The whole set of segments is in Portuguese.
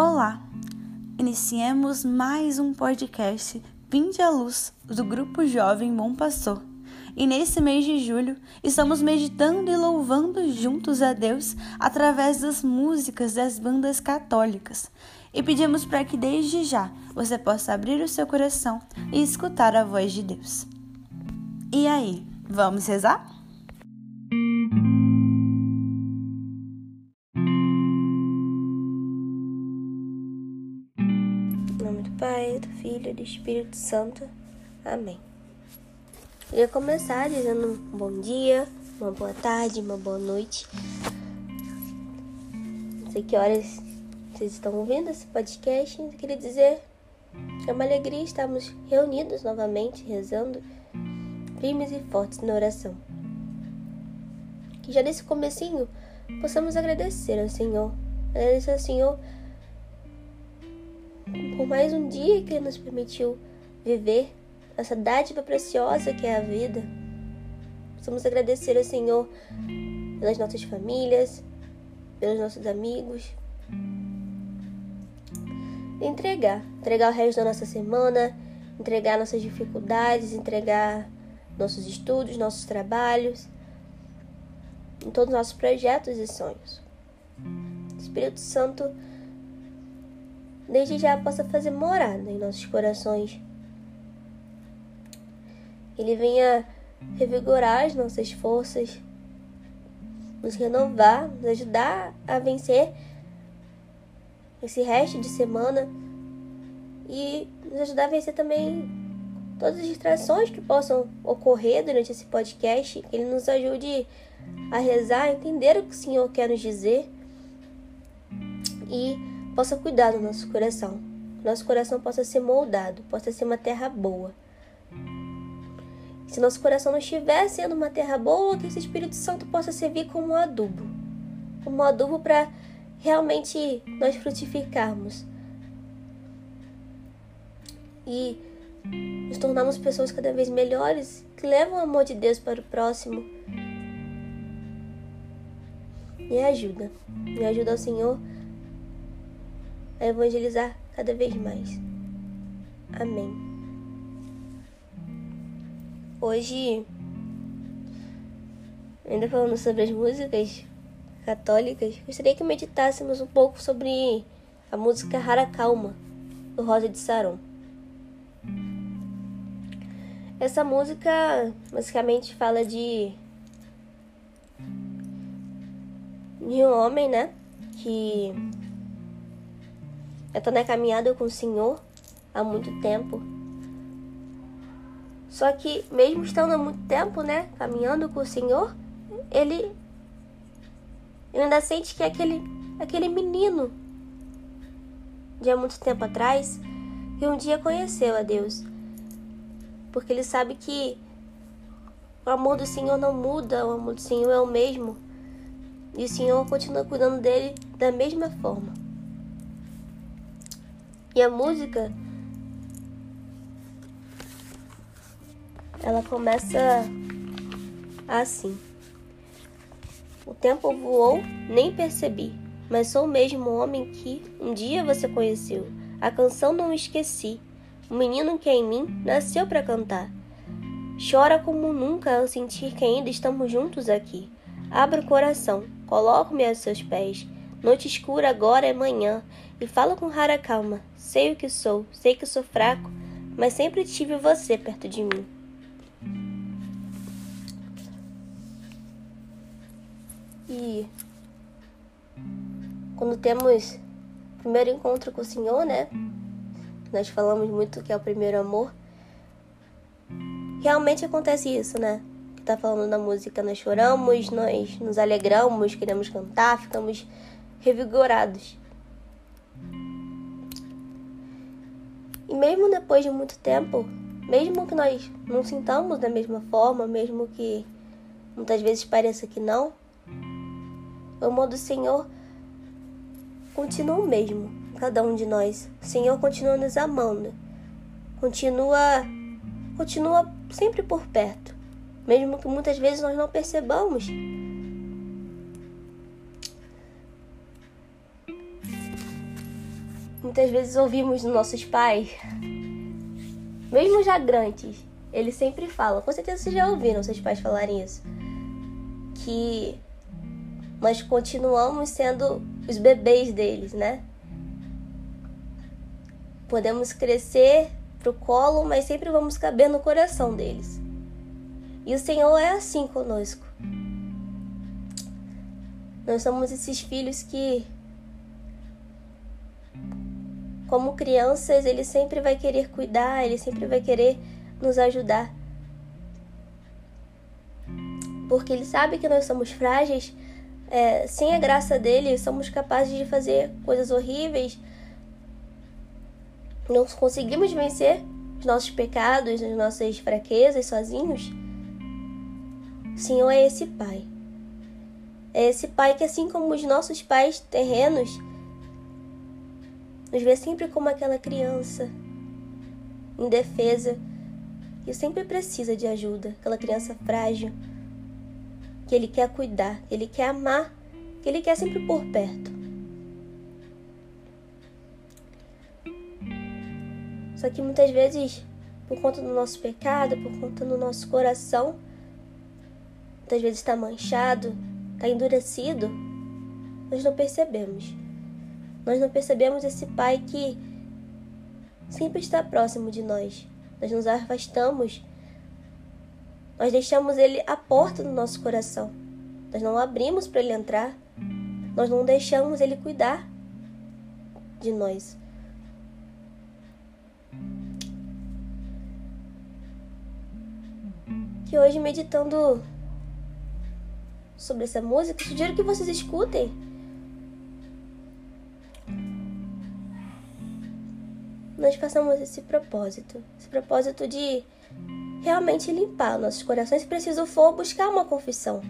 Olá! Iniciemos mais um podcast Vinde à Luz do Grupo Jovem Bom Pastor. E nesse mês de julho, estamos meditando e louvando juntos a Deus através das músicas das bandas católicas. E pedimos para que desde já você possa abrir o seu coração e escutar a voz de Deus. E aí, vamos rezar? Filho e do Espírito Santo. Amém. Eu ia começar dizendo um bom dia, uma boa tarde, uma boa noite. Não sei que horas vocês estão ouvindo esse podcast. Eu queria dizer que é uma alegria estarmos reunidos novamente, rezando, firmes e fortes na oração. Que já nesse comecinho possamos agradecer ao Senhor. Agradecer ao Senhor por mais um dia que Ele nos permitiu viver, essa dádiva preciosa que é a vida. Precisamos agradecer ao Senhor pelas nossas famílias, pelos nossos amigos. Entregar, entregar o resto da nossa semana, entregar nossas dificuldades, entregar nossos estudos, nossos trabalhos, em todos os nossos projetos e sonhos. Espírito Santo desde já possa fazer morada em nossos corações. Ele venha revigorar as nossas forças, nos renovar, nos ajudar a vencer esse resto de semana e nos ajudar a vencer também todas as distrações que possam ocorrer durante esse podcast, que ele nos ajude a rezar, a entender o que o Senhor quer nos dizer e possa cuidar do nosso coração. Nosso coração possa ser moldado, possa ser uma terra boa. Se nosso coração não estiver sendo uma terra boa, que esse Espírito Santo possa servir como adubo como adubo para realmente nós frutificarmos e nos tornarmos pessoas cada vez melhores que levam o amor de Deus para o próximo. Me ajuda, me ajuda ao Senhor a evangelizar cada vez mais. Amém. Hoje, ainda falando sobre as músicas católicas, gostaria que meditássemos um pouco sobre a música Rara Calma, do Rosa de Saron. Essa música basicamente fala de de um homem, né, que eu tô na caminhada com o Senhor há muito tempo. Só que, mesmo estando há muito tempo, né, caminhando com o Senhor, ele, ele ainda sente que é aquele, aquele menino de há muito tempo atrás que um dia conheceu a Deus. Porque ele sabe que o amor do Senhor não muda, o amor do Senhor é o mesmo. E o Senhor continua cuidando dele da mesma forma. E a música ela começa assim. O tempo voou, nem percebi, mas sou o mesmo homem que um dia você conheceu. A canção não esqueci. O menino que é em mim nasceu para cantar. Chora como nunca ao sentir que ainda estamos juntos aqui. Abra o coração, coloco-me a seus pés. Noite escura agora é manhã e falo com rara calma. Sei o que sou, sei que sou fraco, mas sempre tive você perto de mim. E quando temos o primeiro encontro com o Senhor, né? Nós falamos muito que é o primeiro amor. Realmente acontece isso, né? Que tá falando na música, nós choramos, nós nos alegramos, queremos cantar, ficamos revigorados. E mesmo depois de muito tempo, mesmo que nós não sintamos da mesma forma, mesmo que muitas vezes pareça que não, o amor do Senhor continua o mesmo cada um de nós. O Senhor continua nos amando. Continua continua sempre por perto, mesmo que muitas vezes nós não percebamos. Muitas vezes ouvimos dos nossos pais, mesmo já grandes, eles sempre falam, com certeza vocês já ouviram seus pais falarem isso, que nós continuamos sendo os bebês deles, né? Podemos crescer pro colo, mas sempre vamos caber no coração deles. E o Senhor é assim conosco. Nós somos esses filhos que, como crianças, ele sempre vai querer cuidar, ele sempre vai querer nos ajudar. Porque ele sabe que nós somos frágeis, é, sem a graça dele, somos capazes de fazer coisas horríveis. Não conseguimos vencer os nossos pecados, as nossas fraquezas sozinhos. O Senhor é esse Pai. É esse pai que, assim como os nossos pais terrenos, nos vê sempre como aquela criança indefesa que sempre precisa de ajuda, aquela criança frágil que ele quer cuidar, que ele quer amar, que ele quer sempre por perto. Só que muitas vezes, por conta do nosso pecado, por conta do nosso coração, muitas vezes está manchado, está endurecido, nós não percebemos. Nós não percebemos esse Pai que sempre está próximo de nós. Nós nos afastamos, nós deixamos Ele à porta do nosso coração. Nós não abrimos para Ele entrar, nós não deixamos Ele cuidar de nós. Que hoje, meditando sobre essa música, sugiro que vocês escutem. Nós façamos esse propósito, esse propósito de realmente limpar nossos corações. Se preciso for, buscar uma confissão,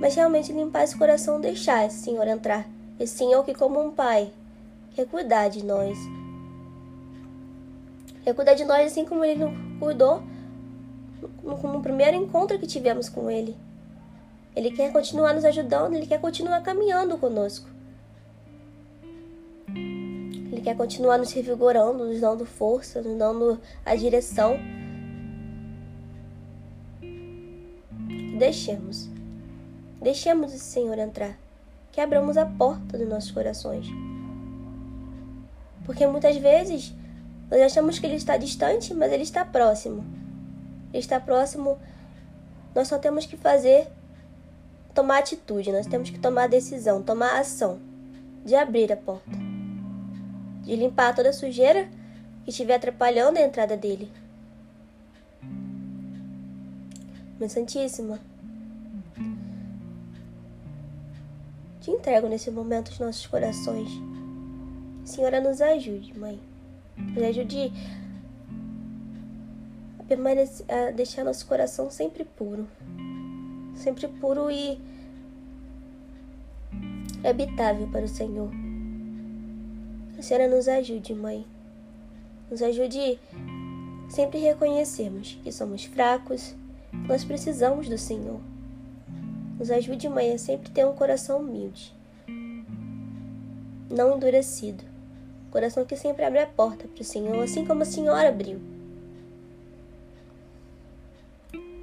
mas realmente limpar esse coração, deixar esse Senhor entrar. Esse Senhor que, como um pai, quer cuidar de nós. Quer cuidar de nós assim como Ele cuidou no, no primeiro encontro que tivemos com Ele. Ele quer continuar nos ajudando, ele quer continuar caminhando conosco. Ele quer continuar nos revigorando, nos dando força, nos dando a direção. Deixemos. Deixemos o Senhor entrar. Quebramos a porta dos nossos corações. Porque muitas vezes nós achamos que Ele está distante, mas Ele está próximo. Ele está próximo. Nós só temos que fazer tomar atitude, nós temos que tomar decisão, tomar ação de abrir a porta, de limpar toda a sujeira que estiver atrapalhando a entrada dele. Mãe Santíssima, te entrego nesse momento os nossos corações. Senhora, nos ajude, Mãe. Nos ajude a, permanecer, a deixar nosso coração sempre puro sempre puro e habitável para o Senhor. A Senhora nos ajude, Mãe. Nos ajude sempre reconhecermos que somos fracos, que nós precisamos do Senhor. Nos ajude, Mãe, a sempre ter um coração humilde, não endurecido. Coração que sempre abre a porta para o Senhor, assim como a Senhora abriu.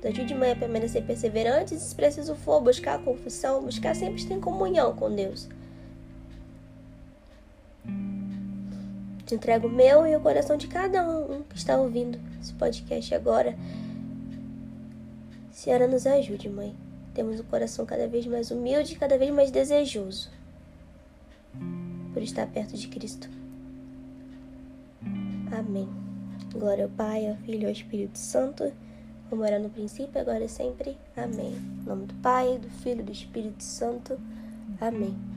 Ajude mãe a permanecer perseverante e, se preciso for, buscar a confissão, buscar sempre estar em comunhão com Deus. Te entrego o meu e o coração de cada um que está ouvindo esse podcast agora. Senhora, nos ajude, mãe. Temos o coração cada vez mais humilde e cada vez mais desejoso por estar perto de Cristo. Amém. Glória ao Pai, ao Filho e ao Espírito Santo como era no princípio, agora e sempre. Amém. Em nome do Pai, do Filho e do Espírito Santo. Amém.